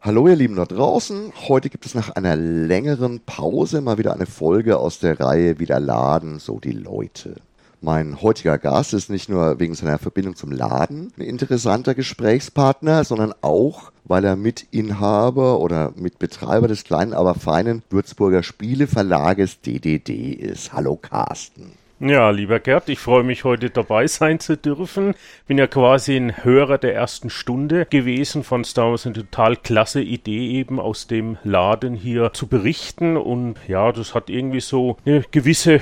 Hallo ihr Lieben da draußen. Heute gibt es nach einer längeren Pause mal wieder eine Folge aus der Reihe Wieder Laden, so die Leute. Mein heutiger Gast ist nicht nur wegen seiner Verbindung zum Laden ein interessanter Gesprächspartner, sondern auch, weil er Mitinhaber oder Mitbetreiber des kleinen, aber feinen Würzburger Spieleverlages DDD ist. Hallo Carsten. Ja, lieber Gerd, ich freue mich heute dabei sein zu dürfen. Bin ja quasi ein Hörer der ersten Stunde gewesen. Fand es damals eine total klasse Idee, eben aus dem Laden hier zu berichten. Und ja, das hat irgendwie so eine gewisse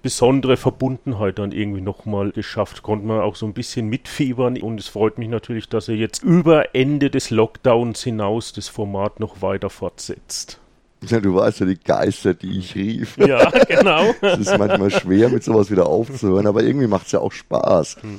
besondere Verbundenheit dann irgendwie nochmal geschafft. Konnte man auch so ein bisschen mitfiebern und es freut mich natürlich, dass er jetzt über Ende des Lockdowns hinaus das Format noch weiter fortsetzt. Ja, du weißt ja die Geister, die ich rief. Ja, genau. es ist manchmal schwer, mit sowas wieder aufzuhören, aber irgendwie macht es ja auch Spaß. Hm.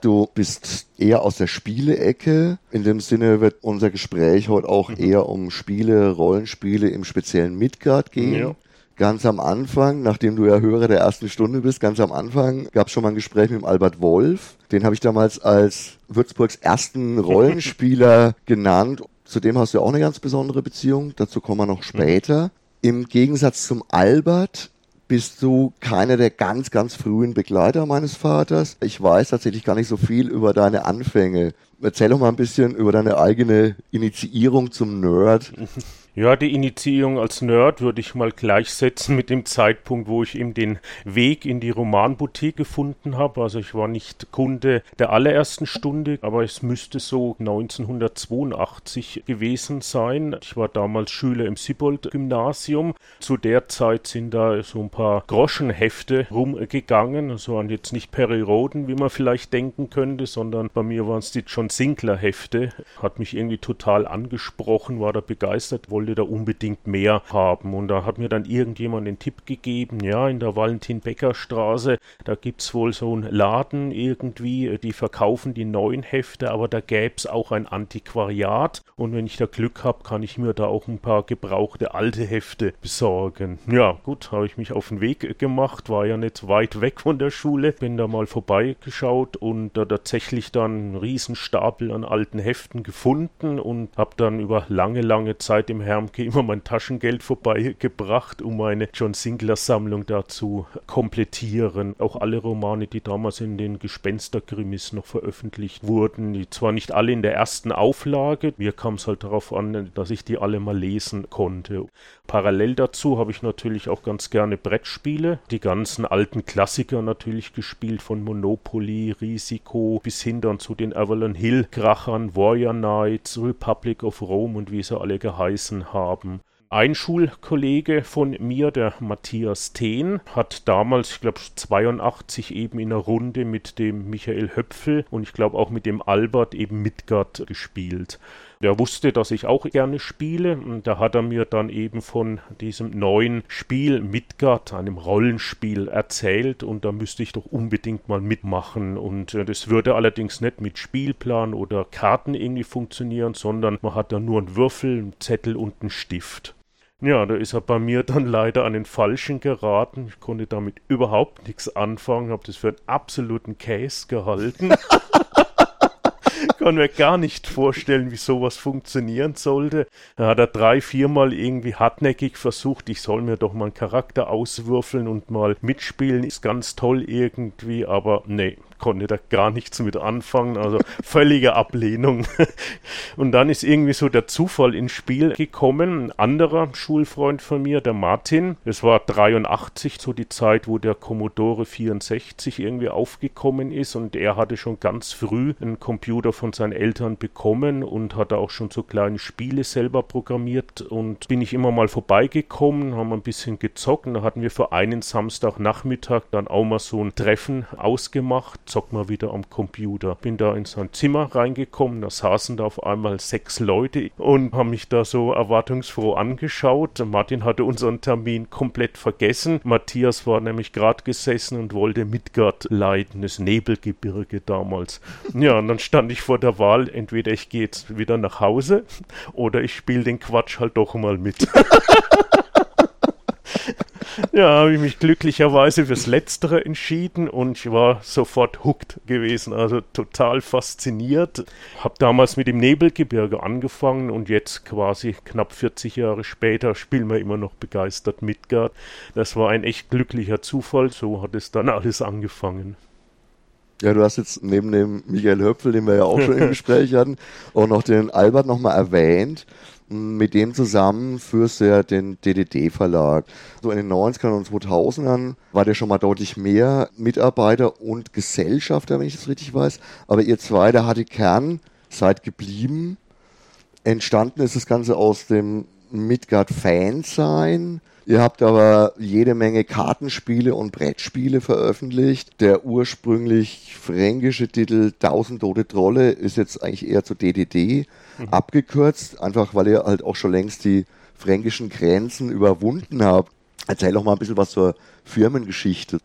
Du bist eher aus der Spieleecke. In dem Sinne wird unser Gespräch heute auch mhm. eher um Spiele, Rollenspiele im speziellen Midgard gehen. Ja. Ganz am Anfang, nachdem du ja Hörer der ersten Stunde bist, ganz am Anfang gab es schon mal ein Gespräch mit dem Albert Wolf. Den habe ich damals als Würzburgs ersten Rollenspieler genannt zu dem hast du ja auch eine ganz besondere Beziehung. Dazu kommen wir noch später. Mhm. Im Gegensatz zum Albert bist du keiner der ganz, ganz frühen Begleiter meines Vaters. Ich weiß tatsächlich gar nicht so viel über deine Anfänge. Erzähl doch mal ein bisschen über deine eigene Initiierung zum Nerd. Ja, die Initiierung als Nerd würde ich mal gleichsetzen mit dem Zeitpunkt, wo ich eben den Weg in die Romanboutique gefunden habe. Also ich war nicht Kunde der allerersten Stunde, aber es müsste so 1982 gewesen sein. Ich war damals Schüler im Siebold-Gymnasium. Zu der Zeit sind da so ein paar Groschenhefte rumgegangen. Also waren jetzt nicht Periroden, wie man vielleicht denken könnte, sondern bei mir waren es die John Sinclair-Hefte. Hat mich irgendwie total angesprochen, war da begeistert, wollte wollte da unbedingt mehr haben. Und da hat mir dann irgendjemand den Tipp gegeben, ja, in der Valentin-Becker-Straße, da gibt es wohl so einen Laden irgendwie, die verkaufen die neuen Hefte, aber da gäbe es auch ein Antiquariat. Und wenn ich da Glück habe, kann ich mir da auch ein paar gebrauchte alte Hefte besorgen. Ja, gut, habe ich mich auf den Weg gemacht, war ja nicht weit weg von der Schule, bin da mal vorbeigeschaut und da tatsächlich dann einen Riesenstapel an alten Heften gefunden und habe dann über lange, lange Zeit im Herbst Hermke immer mein Taschengeld vorbeigebracht, um meine John Sinclair Sammlung da zu komplettieren. Auch alle Romane, die damals in den Gespensterkrimis noch veröffentlicht wurden, die zwar nicht alle in der ersten Auflage, mir kam es halt darauf an, dass ich die alle mal lesen konnte. Parallel dazu habe ich natürlich auch ganz gerne Brettspiele, die ganzen alten Klassiker natürlich gespielt, von Monopoly, Risiko bis hin dann zu den Avalon Hill Krachern, Warrior Knights, Republic of Rome und wie sie alle geheißen haben. Ein Schulkollege von mir, der Matthias Thehn, hat damals, ich glaube 82 eben in einer Runde mit dem Michael Höpfel und ich glaube auch mit dem Albert eben Midgard gespielt. Der wusste, dass ich auch gerne spiele und da hat er mir dann eben von diesem neuen Spiel Midgard, einem Rollenspiel, erzählt und da müsste ich doch unbedingt mal mitmachen und äh, das würde allerdings nicht mit Spielplan oder Karten irgendwie funktionieren, sondern man hat da nur einen Würfel, einen Zettel und einen Stift. Ja, da ist er bei mir dann leider an den Falschen geraten. Ich konnte damit überhaupt nichts anfangen, habe das für einen absoluten Case gehalten. kann mir gar nicht vorstellen, wie sowas funktionieren sollte. Da hat er drei, viermal irgendwie hartnäckig versucht, ich soll mir doch mal einen Charakter auswürfeln und mal mitspielen. Ist ganz toll irgendwie, aber nee, konnte da gar nichts mit anfangen, also völlige Ablehnung. Und dann ist irgendwie so der Zufall ins Spiel gekommen. Ein anderer Schulfreund von mir, der Martin, es war 83, so die Zeit, wo der Commodore 64 irgendwie aufgekommen ist und er hatte schon ganz früh einen Computer von seinen Eltern bekommen und hatte auch schon so kleine Spiele selber programmiert und bin ich immer mal vorbeigekommen, haben ein bisschen gezockt und da hatten wir für einen Samstagnachmittag dann auch mal so ein Treffen ausgemacht zock mal wieder am Computer. Bin da in sein Zimmer reingekommen, da saßen da auf einmal sechs Leute und haben mich da so erwartungsfroh angeschaut. Martin hatte unseren Termin komplett vergessen. Matthias war nämlich gerade gesessen und wollte Midgard leiten, das Nebelgebirge damals. Ja, und dann stand ich vor der Wahl, entweder ich gehe jetzt wieder nach Hause oder ich spiele den Quatsch halt doch mal mit. ja, habe ich mich glücklicherweise fürs Letztere entschieden und ich war sofort hooked gewesen, also total fasziniert. Habe damals mit dem Nebelgebirge angefangen und jetzt quasi knapp 40 Jahre später spielen wir immer noch begeistert Midgard. Das war ein echt glücklicher Zufall, so hat es dann alles angefangen. Ja, du hast jetzt neben dem Michael Höpfel, den wir ja auch schon im Gespräch hatten, auch noch den Albert nochmal erwähnt. Mit dem zusammen führst du ja den DDD-Verlag. So in den 90ern und 2000ern war der schon mal deutlich mehr Mitarbeiter und Gesellschafter, wenn ich das richtig weiß. Aber ihr zwei, der hatte Kern, seid geblieben. Entstanden ist das Ganze aus dem Midgard-Fan sein Ihr habt aber jede Menge Kartenspiele und Brettspiele veröffentlicht. Der ursprünglich fränkische Titel 1000 tote Trolle ist jetzt eigentlich eher zu DDD mhm. abgekürzt, einfach weil ihr halt auch schon längst die fränkischen Grenzen überwunden habt. Erzähl doch mal ein bisschen was zur Firmengeschichte.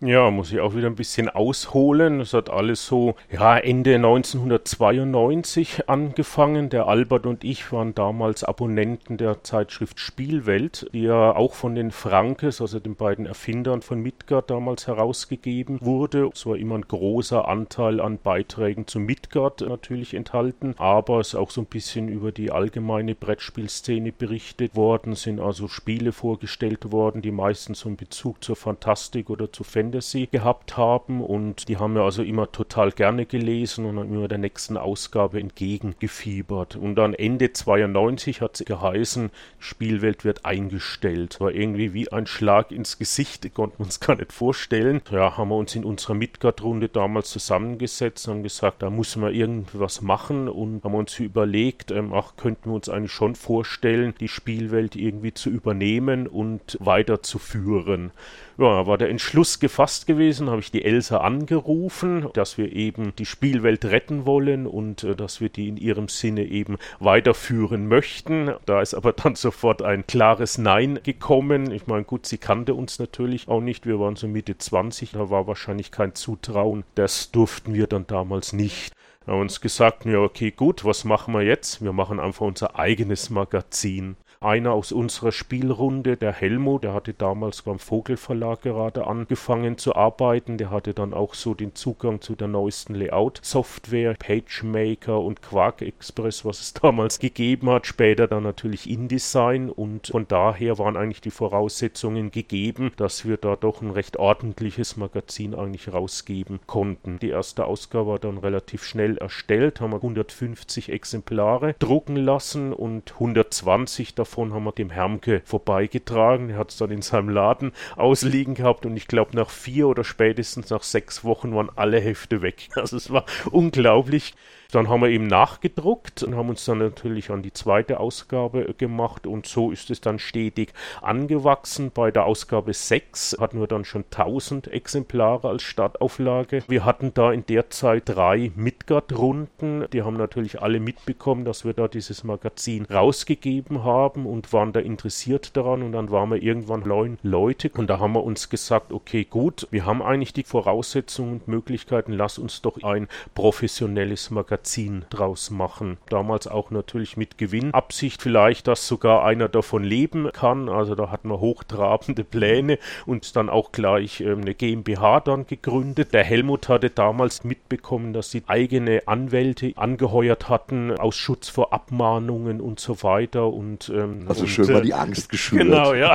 Ja, muss ich auch wieder ein bisschen ausholen. Es hat alles so, ja, Ende 1992 angefangen. Der Albert und ich waren damals Abonnenten der Zeitschrift Spielwelt, die ja auch von den Frankes, also den beiden Erfindern von Midgard damals herausgegeben wurde. Es war immer ein großer Anteil an Beiträgen zu Midgard natürlich enthalten, aber es ist auch so ein bisschen über die allgemeine Brettspielszene berichtet worden, sind also Spiele vorgestellt worden, die meistens so einen Bezug zur Fantastik oder zu Fantasy Fantasy gehabt haben und die haben wir also immer total gerne gelesen und haben immer der nächsten Ausgabe entgegengefiebert. Und dann Ende 92 hat es geheißen, Spielwelt wird eingestellt. War irgendwie wie ein Schlag ins Gesicht, konnten wir uns gar nicht vorstellen. Ja, haben wir uns in unserer Midgard-Runde damals zusammengesetzt und haben gesagt, da muss man irgendwas machen und haben uns überlegt, ähm, ach, könnten wir uns eigentlich schon vorstellen, die Spielwelt irgendwie zu übernehmen und weiterzuführen. Ja, war der Entschluss gefasst gewesen, habe ich die Elsa angerufen, dass wir eben die Spielwelt retten wollen und äh, dass wir die in ihrem Sinne eben weiterführen möchten. Da ist aber dann sofort ein klares Nein gekommen. Ich meine, gut, sie kannte uns natürlich auch nicht. Wir waren so Mitte 20, da war wahrscheinlich kein Zutrauen. Das durften wir dann damals nicht haben uns gesagt, ja, okay, gut, was machen wir jetzt? Wir machen einfach unser eigenes Magazin. Einer aus unserer Spielrunde, der Helmo, der hatte damals beim Vogelverlag gerade angefangen zu arbeiten. Der hatte dann auch so den Zugang zu der neuesten Layout-Software, PageMaker und Quark Express, was es damals gegeben hat. Später dann natürlich InDesign und von daher waren eigentlich die Voraussetzungen gegeben, dass wir da doch ein recht ordentliches Magazin eigentlich rausgeben konnten. Die erste Ausgabe war dann relativ schnell erstellt, haben wir 150 Exemplare drucken lassen und 120 davon davon haben wir dem Hermke vorbeigetragen. Er hat es dann in seinem Laden ausliegen gehabt und ich glaube, nach vier oder spätestens nach sechs Wochen waren alle Hefte weg. Also es war unglaublich. Dann haben wir eben nachgedruckt und haben uns dann natürlich an die zweite Ausgabe gemacht und so ist es dann stetig angewachsen. Bei der Ausgabe 6 hatten wir dann schon 1000 Exemplare als Startauflage. Wir hatten da in der Zeit drei Midgard-Runden. Die haben natürlich alle mitbekommen, dass wir da dieses Magazin rausgegeben haben und waren da interessiert daran und dann waren wir irgendwann neun Leute und da haben wir uns gesagt, okay, gut, wir haben eigentlich die Voraussetzungen und Möglichkeiten, lass uns doch ein professionelles Magazin Magazin draus machen. Damals auch natürlich mit Gewinnabsicht vielleicht, dass sogar einer davon leben kann. Also da hatten wir hochtrabende Pläne und dann auch gleich ähm, eine GmbH dann gegründet. Der Helmut hatte damals mitbekommen, dass sie eigene Anwälte angeheuert hatten aus Schutz vor Abmahnungen und so weiter. Und, ähm, also und, schön mal die Angst geschürt. Genau, ja.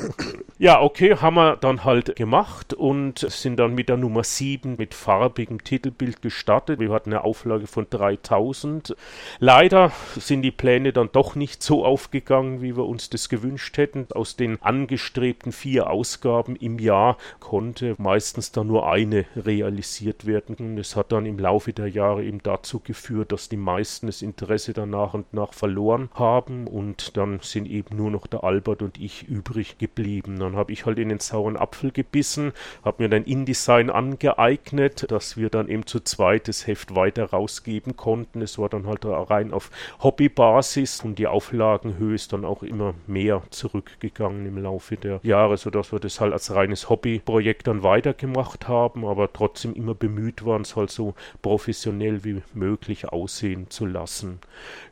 ja, okay, haben wir dann halt gemacht und sind dann mit der Nummer 7 mit farbigem Titelbild gestartet. Wir hatten eine Auflage von 3000. Leider sind die Pläne dann doch nicht so aufgegangen, wie wir uns das gewünscht hätten. Aus den angestrebten vier Ausgaben im Jahr konnte meistens dann nur eine realisiert werden. Es hat dann im Laufe der Jahre eben dazu geführt, dass die meisten das Interesse dann nach und nach verloren haben und dann sind eben nur noch der Albert und ich übrig geblieben. Dann habe ich halt in den sauren Apfel gebissen, habe mir dann InDesign angeeignet, dass wir dann eben zu zweit das Heft weiter raus ausgeben konnten. Es war dann halt rein auf Hobbybasis und die Auflagenhöhe ist dann auch immer mehr zurückgegangen im Laufe der Jahre, sodass wir das halt als reines Hobbyprojekt dann weitergemacht haben, aber trotzdem immer bemüht waren, es halt so professionell wie möglich aussehen zu lassen.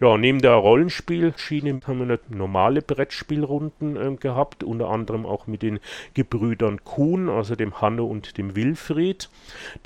Ja, neben der Rollenspielschiene haben wir normale Brettspielrunden äh, gehabt, unter anderem auch mit den Gebrüdern Kuhn, also dem Hanno und dem Wilfried.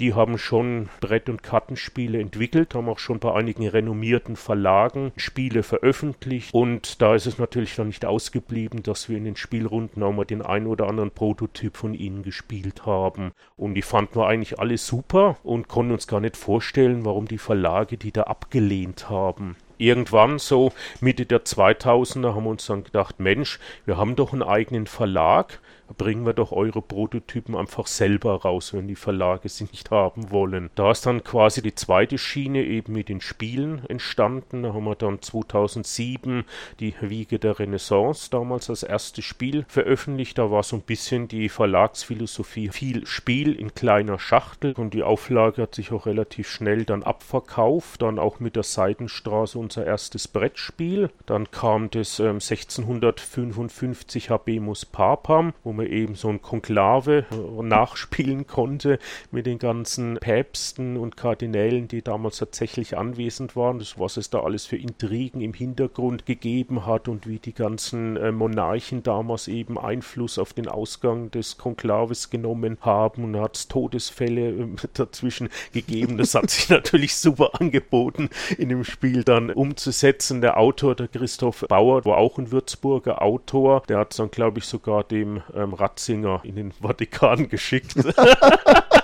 Die haben schon Brett- und Kartenspiele entwickelt, haben auch schon bei einigen renommierten Verlagen Spiele veröffentlicht. Und da ist es natürlich dann nicht ausgeblieben, dass wir in den Spielrunden auch mal den ein oder anderen Prototyp von ihnen gespielt haben. Und die fanden wir eigentlich alle super und konnten uns gar nicht vorstellen, warum die Verlage die da abgelehnt haben. Irgendwann so Mitte der 2000er haben wir uns dann gedacht, Mensch, wir haben doch einen eigenen Verlag, bringen wir doch eure Prototypen einfach selber raus, wenn die Verlage sie nicht haben wollen. Da ist dann quasi die zweite Schiene eben mit den Spielen entstanden. Da haben wir dann 2007 die Wiege der Renaissance damals als erstes Spiel veröffentlicht. Da war so ein bisschen die Verlagsphilosophie viel Spiel in kleiner Schachtel und die Auflage hat sich auch relativ schnell dann abverkauft. Dann auch mit der Seidenstraße unser erstes Brettspiel. Dann kam das ähm, 1655 Habemus Papam, wo wir man eben so ein Konklave äh, nachspielen konnte mit den ganzen Päpsten und Kardinälen, die damals tatsächlich anwesend waren, das, was es da alles für Intrigen im Hintergrund gegeben hat und wie die ganzen äh, Monarchen damals eben Einfluss auf den Ausgang des Konklaves genommen haben und hat es Todesfälle äh, dazwischen gegeben. Das hat sich natürlich super angeboten, in dem Spiel dann umzusetzen. Der Autor, der Christoph Bauer, war auch ein Würzburger Autor, der hat dann, glaube ich, sogar dem ähm, Ratzinger in den Vatikan geschickt.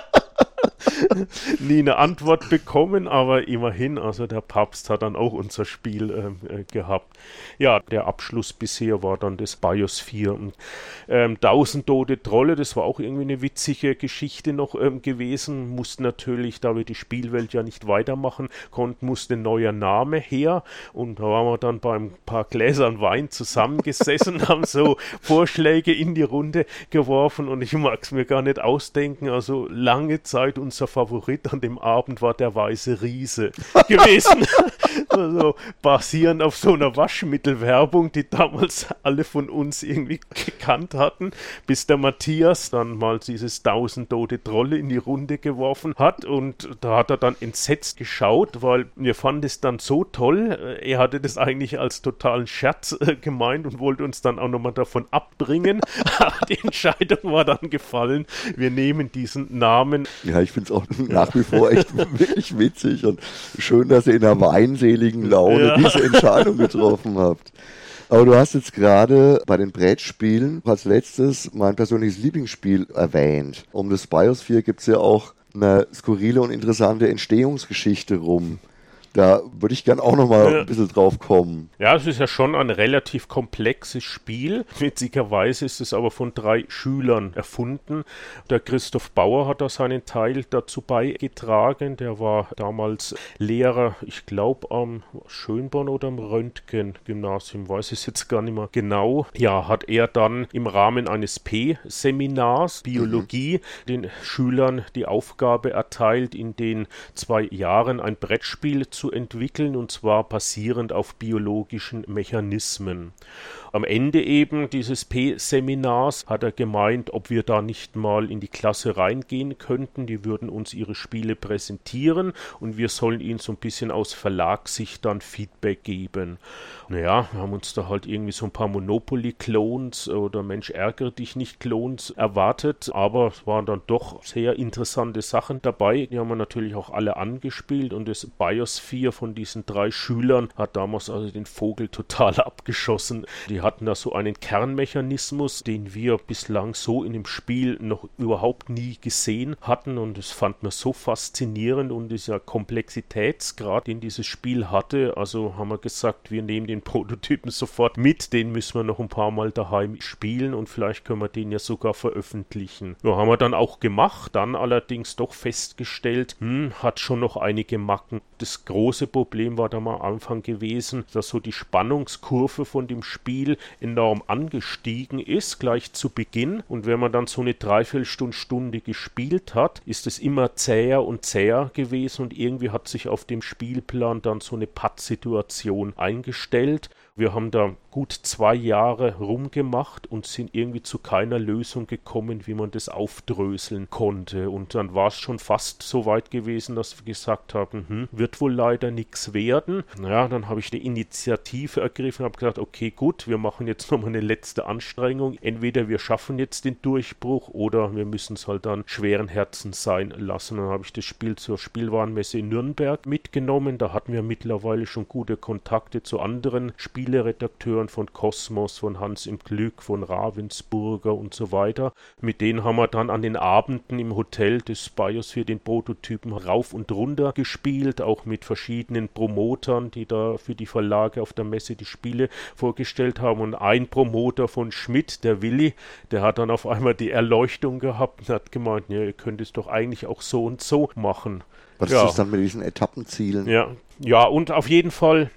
nie eine Antwort bekommen, aber immerhin, also der Papst hat dann auch unser Spiel ähm, äh, gehabt. Ja, der Abschluss bisher war dann das BIOS 4. Und, ähm, 1000 tote Trolle, das war auch irgendwie eine witzige Geschichte noch ähm, gewesen. Mussten natürlich, da wir die Spielwelt ja nicht weitermachen konnten, musste ein neuer Name her. Und da waren wir dann beim paar Gläsern Wein zusammengesessen, haben so Vorschläge in die Runde geworfen und ich mag es mir gar nicht ausdenken. Also lange Zeit unser Favorit an dem Abend war der weiße Riese gewesen. also basierend auf so einer Waschmittelwerbung, die damals alle von uns irgendwie gekannt hatten, bis der Matthias dann mal dieses tausend tote Trolle in die Runde geworfen hat und da hat er dann entsetzt geschaut, weil wir fanden es dann so toll. Er hatte das eigentlich als totalen Scherz äh, gemeint und wollte uns dann auch nochmal davon abbringen. die Entscheidung war dann gefallen, wir nehmen diesen Namen. Ja, ich finde es auch nach wie vor echt wirklich witzig und schön, dass ihr in einer weinseligen Laune ja. diese Entscheidung getroffen habt. Aber du hast jetzt gerade bei den Brettspielen als letztes mein persönliches Lieblingsspiel erwähnt. Um das Biosphere gibt es ja auch eine skurrile und interessante Entstehungsgeschichte rum. Da würde ich gern auch noch mal ja. ein bisschen drauf kommen. Ja, es ist ja schon ein relativ komplexes Spiel. Witzigerweise ist es aber von drei Schülern erfunden. Der Christoph Bauer hat da seinen Teil dazu beigetragen. Der war damals Lehrer, ich glaube, am Schönborn oder am Röntgen-Gymnasium, weiß ich jetzt gar nicht mehr genau. Ja, hat er dann im Rahmen eines P-Seminars Biologie mhm. den Schülern die Aufgabe erteilt, in den zwei Jahren ein Brettspiel zu zu entwickeln, und zwar basierend auf biologischen Mechanismen. Am Ende eben dieses P-Seminars hat er gemeint, ob wir da nicht mal in die Klasse reingehen könnten. Die würden uns ihre Spiele präsentieren und wir sollen ihnen so ein bisschen aus Verlagssicht dann Feedback geben. Naja, wir haben uns da halt irgendwie so ein paar Monopoly-Clones oder Mensch ärgere dich nicht Clones erwartet, aber es waren dann doch sehr interessante Sachen dabei. Die haben wir natürlich auch alle angespielt und das Biosphere von diesen drei Schülern hat damals also den Vogel total abgeschossen. Die hatten da so einen Kernmechanismus, den wir bislang so in dem Spiel noch überhaupt nie gesehen hatten und das fand man so faszinierend und dieser Komplexitätsgrad, den dieses Spiel hatte. Also haben wir gesagt, wir nehmen den den Prototypen sofort mit. Den müssen wir noch ein paar Mal daheim spielen und vielleicht können wir den ja sogar veröffentlichen. Ja, haben wir dann auch gemacht, dann allerdings doch festgestellt, hm, hat schon noch einige Macken. Das große Problem war da mal am Anfang gewesen, dass so die Spannungskurve von dem Spiel enorm angestiegen ist, gleich zu Beginn. Und wenn man dann so eine Dreiviertelstunde gespielt hat, ist es immer zäher und zäher gewesen und irgendwie hat sich auf dem Spielplan dann so eine Pattsituation eingestellt. Wir haben da gut zwei Jahre rumgemacht und sind irgendwie zu keiner Lösung gekommen, wie man das aufdröseln konnte. Und dann war es schon fast so weit gewesen, dass wir gesagt haben, hm, wird wohl leider nichts werden. Naja, dann habe ich die Initiative ergriffen und habe gesagt, okay, gut, wir machen jetzt nochmal eine letzte Anstrengung. Entweder wir schaffen jetzt den Durchbruch oder wir müssen es halt dann schweren Herzens sein lassen. Dann habe ich das Spiel zur Spielwarenmesse in Nürnberg mitgenommen. Da hatten wir mittlerweile schon gute Kontakte zu anderen Spielen Spieleredakteuren von Kosmos, von Hans im Glück, von Ravensburger und so weiter. Mit denen haben wir dann an den Abenden im Hotel des Biosphere den Prototypen rauf und runter gespielt, auch mit verschiedenen Promotern, die da für die Verlage auf der Messe die Spiele vorgestellt haben. Und ein Promoter von Schmidt, der Willi, der hat dann auf einmal die Erleuchtung gehabt und hat gemeint, ja, ihr könnt es doch eigentlich auch so und so machen. Was ja. ist das dann mit diesen Etappenzielen? Ja, ja, und auf jeden Fall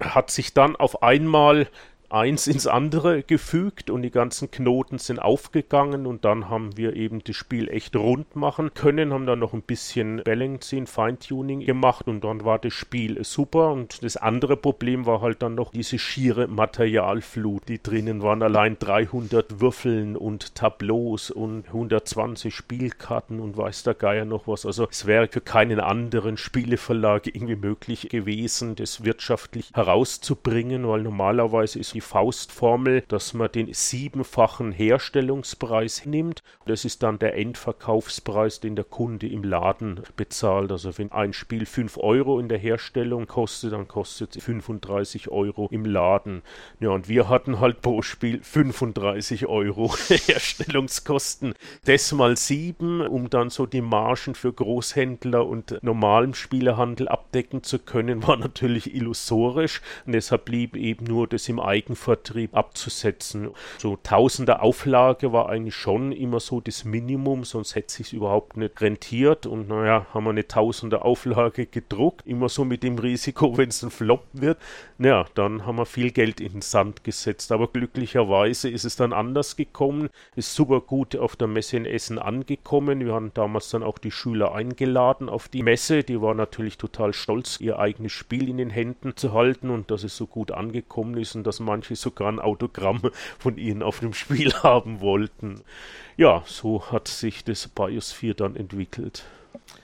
hat sich dann auf einmal eins ins andere gefügt und die ganzen Knoten sind aufgegangen und dann haben wir eben das Spiel echt rund machen können, haben dann noch ein bisschen Balancing, Feintuning gemacht und dann war das Spiel super und das andere Problem war halt dann noch diese schiere Materialflut, die drinnen waren. Allein 300 Würfeln und Tableaus und 120 Spielkarten und weiß der Geier noch was, also es wäre für keinen anderen Spieleverlag irgendwie möglich gewesen, das wirtschaftlich herauszubringen, weil normalerweise ist die Faustformel, dass man den siebenfachen Herstellungspreis nimmt. Das ist dann der Endverkaufspreis, den der Kunde im Laden bezahlt. Also wenn ein Spiel 5 Euro in der Herstellung kostet, dann kostet es 35 Euro im Laden. Ja, und wir hatten halt pro Spiel 35 Euro Herstellungskosten. Das mal sieben, um dann so die Margen für Großhändler und normalen Spielehandel abdecken zu können, war natürlich illusorisch. Und deshalb blieb eben nur das im Eigen Eigenvertrieb abzusetzen. So Tausender Auflage war eigentlich schon immer so das Minimum, sonst hätte es sich überhaupt nicht rentiert. Und naja, haben wir eine Tausender Auflage gedruckt, immer so mit dem Risiko, wenn es ein Flop wird. Naja, dann haben wir viel Geld in den Sand gesetzt. Aber glücklicherweise ist es dann anders gekommen, ist super gut auf der Messe in Essen angekommen. Wir haben damals dann auch die Schüler eingeladen auf die Messe. Die waren natürlich total stolz, ihr eigenes Spiel in den Händen zu halten und dass es so gut angekommen ist und dass man manche sogar ein Autogramm von ihnen auf dem Spiel haben wollten. Ja, so hat sich das Biosphere dann entwickelt.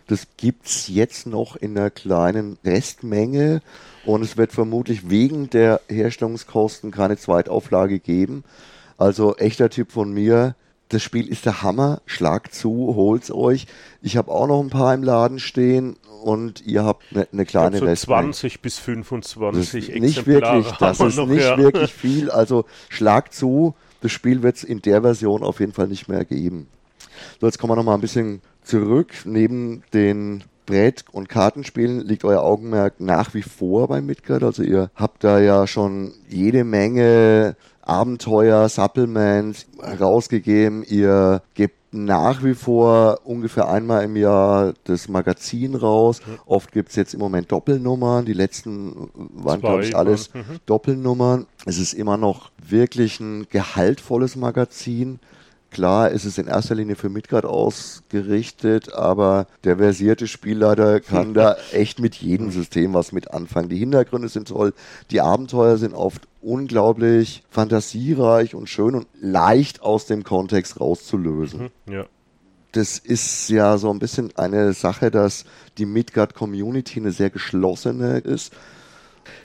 Das gibt es jetzt noch in einer kleinen Restmenge und es wird vermutlich wegen der Herstellungskosten keine Zweitauflage geben. Also echter Tipp von mir, das Spiel ist der Hammer, schlagt zu, holt's euch. Ich habe auch noch ein paar im Laden stehen und ihr habt eine, eine kleine so 20 bis 25 das nicht wirklich, Das ist noch, nicht ja. wirklich viel. Also schlagt zu, das Spiel wird es in der Version auf jeden Fall nicht mehr geben. So, jetzt kommen wir noch mal ein bisschen zurück. Neben den Brett- und Kartenspielen liegt euer Augenmerk nach wie vor bei Midgard. Also ihr habt da ja schon jede Menge Abenteuer, Supplements rausgegeben. Ihr gebt nach wie vor ungefähr einmal im Jahr das Magazin raus. Mhm. Oft gibt's jetzt im Moment Doppelnummern. Die letzten waren, glaube ich, alles mhm. Doppelnummern. Es ist immer noch wirklich ein gehaltvolles Magazin. Klar, es ist in erster Linie für Midgard ausgerichtet, aber der versierte Spielleiter kann da echt mit jedem System was mit anfangen. Die Hintergründe sind toll, die Abenteuer sind oft unglaublich fantasiereich und schön und leicht aus dem Kontext rauszulösen. Mhm, ja das ist ja so ein bisschen eine Sache, dass die Midgard Community eine sehr geschlossene ist.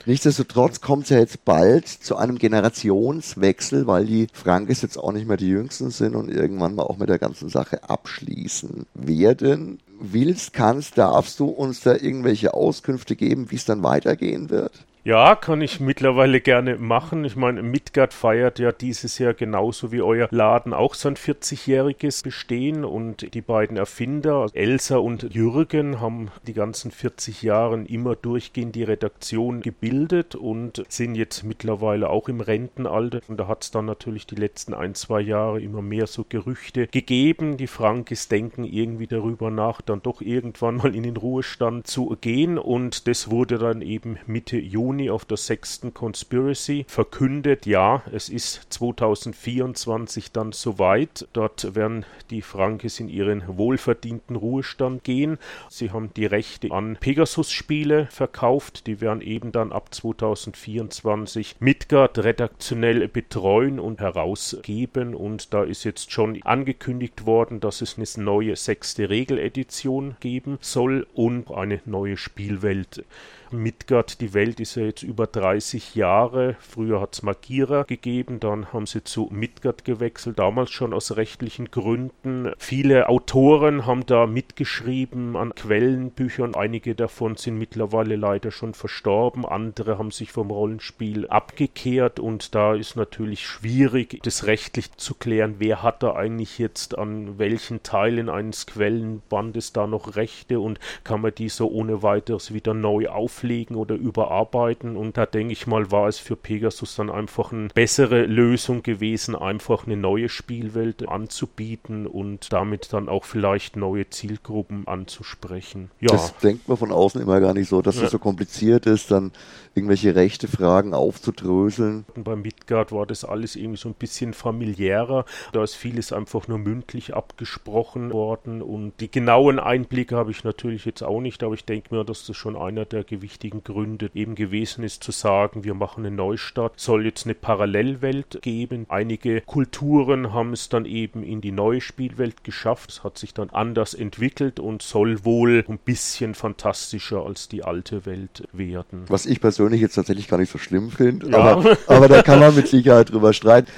Nichtsdestotrotz kommt es ja jetzt bald zu einem Generationswechsel, weil die Frankes jetzt auch nicht mehr die Jüngsten sind und irgendwann mal auch mit der ganzen Sache abschließen werden. Willst, kannst, darfst du uns da irgendwelche Auskünfte geben, wie es dann weitergehen wird? Ja, kann ich mittlerweile gerne machen. Ich meine, Midgard feiert ja dieses Jahr genauso wie euer Laden auch sein 40-jähriges Bestehen und die beiden Erfinder, Elsa und Jürgen, haben die ganzen 40 Jahre immer durchgehend die Redaktion gebildet und sind jetzt mittlerweile auch im Rentenalter. Und da hat es dann natürlich die letzten ein, zwei Jahre immer mehr so Gerüchte gegeben. Die Frankes denken irgendwie darüber nach, dann doch irgendwann mal in den Ruhestand zu gehen und das wurde dann eben Mitte Juni Juni auf der sechsten Conspiracy verkündet, ja, es ist 2024 dann soweit. Dort werden die Frankes in ihren wohlverdienten Ruhestand gehen. Sie haben die Rechte an Pegasus-Spiele verkauft. Die werden eben dann ab 2024 Midgard redaktionell betreuen und herausgeben. Und da ist jetzt schon angekündigt worden, dass es eine neue sechste Regeledition geben soll und eine neue Spielwelt. Midgard, die Welt ist ja jetzt über 30 Jahre. Früher hat es Magira gegeben, dann haben sie zu Midgard gewechselt, damals schon aus rechtlichen Gründen. Viele Autoren haben da mitgeschrieben an Quellenbüchern. Einige davon sind mittlerweile leider schon verstorben. Andere haben sich vom Rollenspiel abgekehrt und da ist natürlich schwierig, das rechtlich zu klären, wer hat da eigentlich jetzt an welchen Teilen eines Quellenbandes da noch Rechte und kann man die so ohne weiteres wieder neu aufnehmen pflegen oder überarbeiten. Und da denke ich mal, war es für Pegasus dann einfach eine bessere Lösung gewesen, einfach eine neue Spielwelt anzubieten und damit dann auch vielleicht neue Zielgruppen anzusprechen. Ja. Das denkt man von außen immer gar nicht so, dass es ja. so kompliziert ist, dann irgendwelche rechte Fragen aufzudröseln. Bei Midgard war das alles irgendwie so ein bisschen familiärer. Da ist vieles einfach nur mündlich abgesprochen worden und die genauen Einblicke habe ich natürlich jetzt auch nicht, aber ich denke mir, dass das schon einer der gewichtigen wichtigen Gründe eben gewesen ist, zu sagen, wir machen eine Neustart, soll jetzt eine Parallelwelt geben. Einige Kulturen haben es dann eben in die neue Spielwelt geschafft. Es hat sich dann anders entwickelt und soll wohl ein bisschen fantastischer als die alte Welt werden. Was ich persönlich jetzt tatsächlich gar nicht so schlimm finde, ja. aber, aber da kann man mit Sicherheit drüber streiten.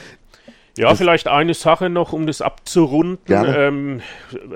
Ja, das vielleicht eine Sache noch, um das abzurunden. Ähm,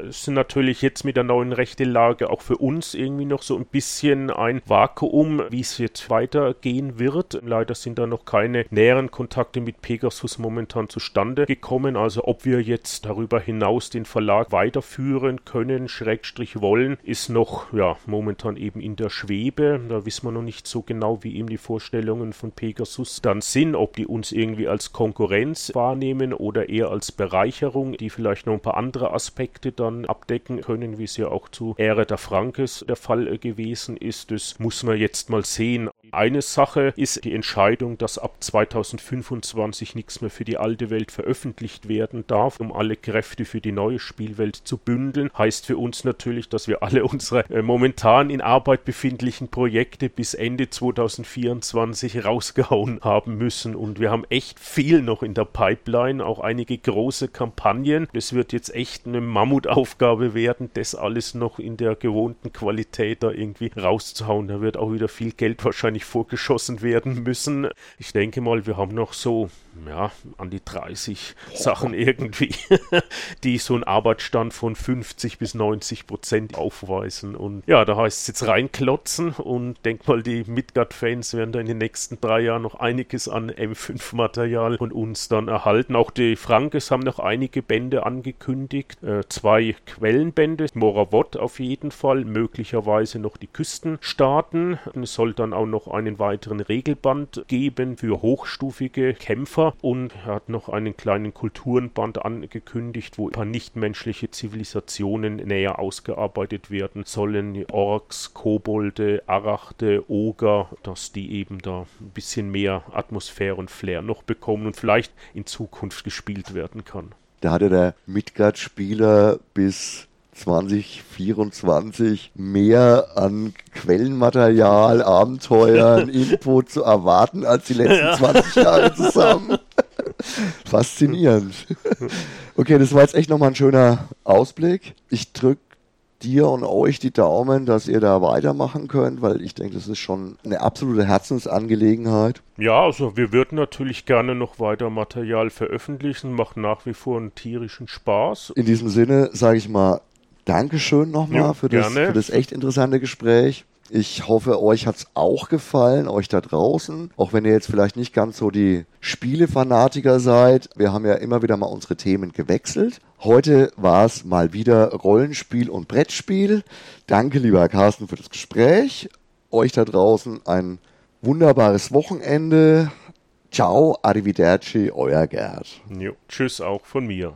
es sind natürlich jetzt mit der neuen Rechtelage auch für uns irgendwie noch so ein bisschen ein Vakuum, wie es jetzt weitergehen wird. Leider sind da noch keine näheren Kontakte mit Pegasus momentan zustande gekommen. Also ob wir jetzt darüber hinaus den Verlag weiterführen können, Schrägstrich wollen, ist noch ja momentan eben in der Schwebe. Da wissen wir noch nicht so genau, wie eben die Vorstellungen von Pegasus dann sind, ob die uns irgendwie als Konkurrenz wahrnehmen wahrnehmen oder eher als Bereicherung, die vielleicht noch ein paar andere Aspekte dann abdecken können, wie es ja auch zu Ära der Frankes der Fall gewesen ist. Das muss man jetzt mal sehen. Eine Sache ist die Entscheidung, dass ab 2025 nichts mehr für die alte Welt veröffentlicht werden darf, um alle Kräfte für die neue Spielwelt zu bündeln. Heißt für uns natürlich, dass wir alle unsere äh, momentan in Arbeit befindlichen Projekte bis Ende 2024 rausgehauen haben müssen. Und wir haben echt viel noch in der Pipeline, auch einige große Kampagnen. Es wird jetzt echt eine Mammutaufgabe werden, das alles noch in der gewohnten Qualität da irgendwie rauszuhauen. Da wird auch wieder viel Geld wahrscheinlich wahrscheinlich vorgeschossen werden müssen. Ich denke mal, wir haben noch so ja, an die 30 Sachen irgendwie, die so einen Arbeitsstand von 50 bis 90 Prozent aufweisen. Und ja, da heißt es jetzt reinklotzen und denk mal, die Midgard-Fans werden da in den nächsten drei Jahren noch einiges an M5-Material von uns dann erhalten. Auch die Frankes haben noch einige Bände angekündigt. Äh, zwei Quellenbände, Moravot auf jeden Fall, möglicherweise noch die Küstenstaaten. Es soll dann auch noch einen weiteren Regelband geben für hochstufige Kämpfer und er hat noch einen kleinen Kulturenband angekündigt, wo ein paar nichtmenschliche Zivilisationen näher ausgearbeitet werden sollen. Orks, Kobolde, Arachte, Oger, dass die eben da ein bisschen mehr Atmosphäre und Flair noch bekommen und vielleicht in Zukunft gespielt werden kann. Da hatte der Midgard-Spieler bis 2024 mehr an Quellenmaterial, Abenteuern, Input zu erwarten als die letzten ja. 20 Jahre zusammen. Faszinierend. Okay, das war jetzt echt nochmal ein schöner Ausblick. Ich drücke dir und euch die Daumen, dass ihr da weitermachen könnt, weil ich denke, das ist schon eine absolute Herzensangelegenheit. Ja, also wir würden natürlich gerne noch weiter Material veröffentlichen, macht nach wie vor einen tierischen Spaß. In diesem Sinne sage ich mal Dankeschön nochmal ja, für, das, für das echt interessante Gespräch. Ich hoffe, euch hat's auch gefallen, euch da draußen. Auch wenn ihr jetzt vielleicht nicht ganz so die Spielefanatiker seid. Wir haben ja immer wieder mal unsere Themen gewechselt. Heute war es mal wieder Rollenspiel und Brettspiel. Danke, lieber Carsten, für das Gespräch. Euch da draußen ein wunderbares Wochenende. Ciao, arrivederci, euer Gerd. Jo, tschüss auch von mir.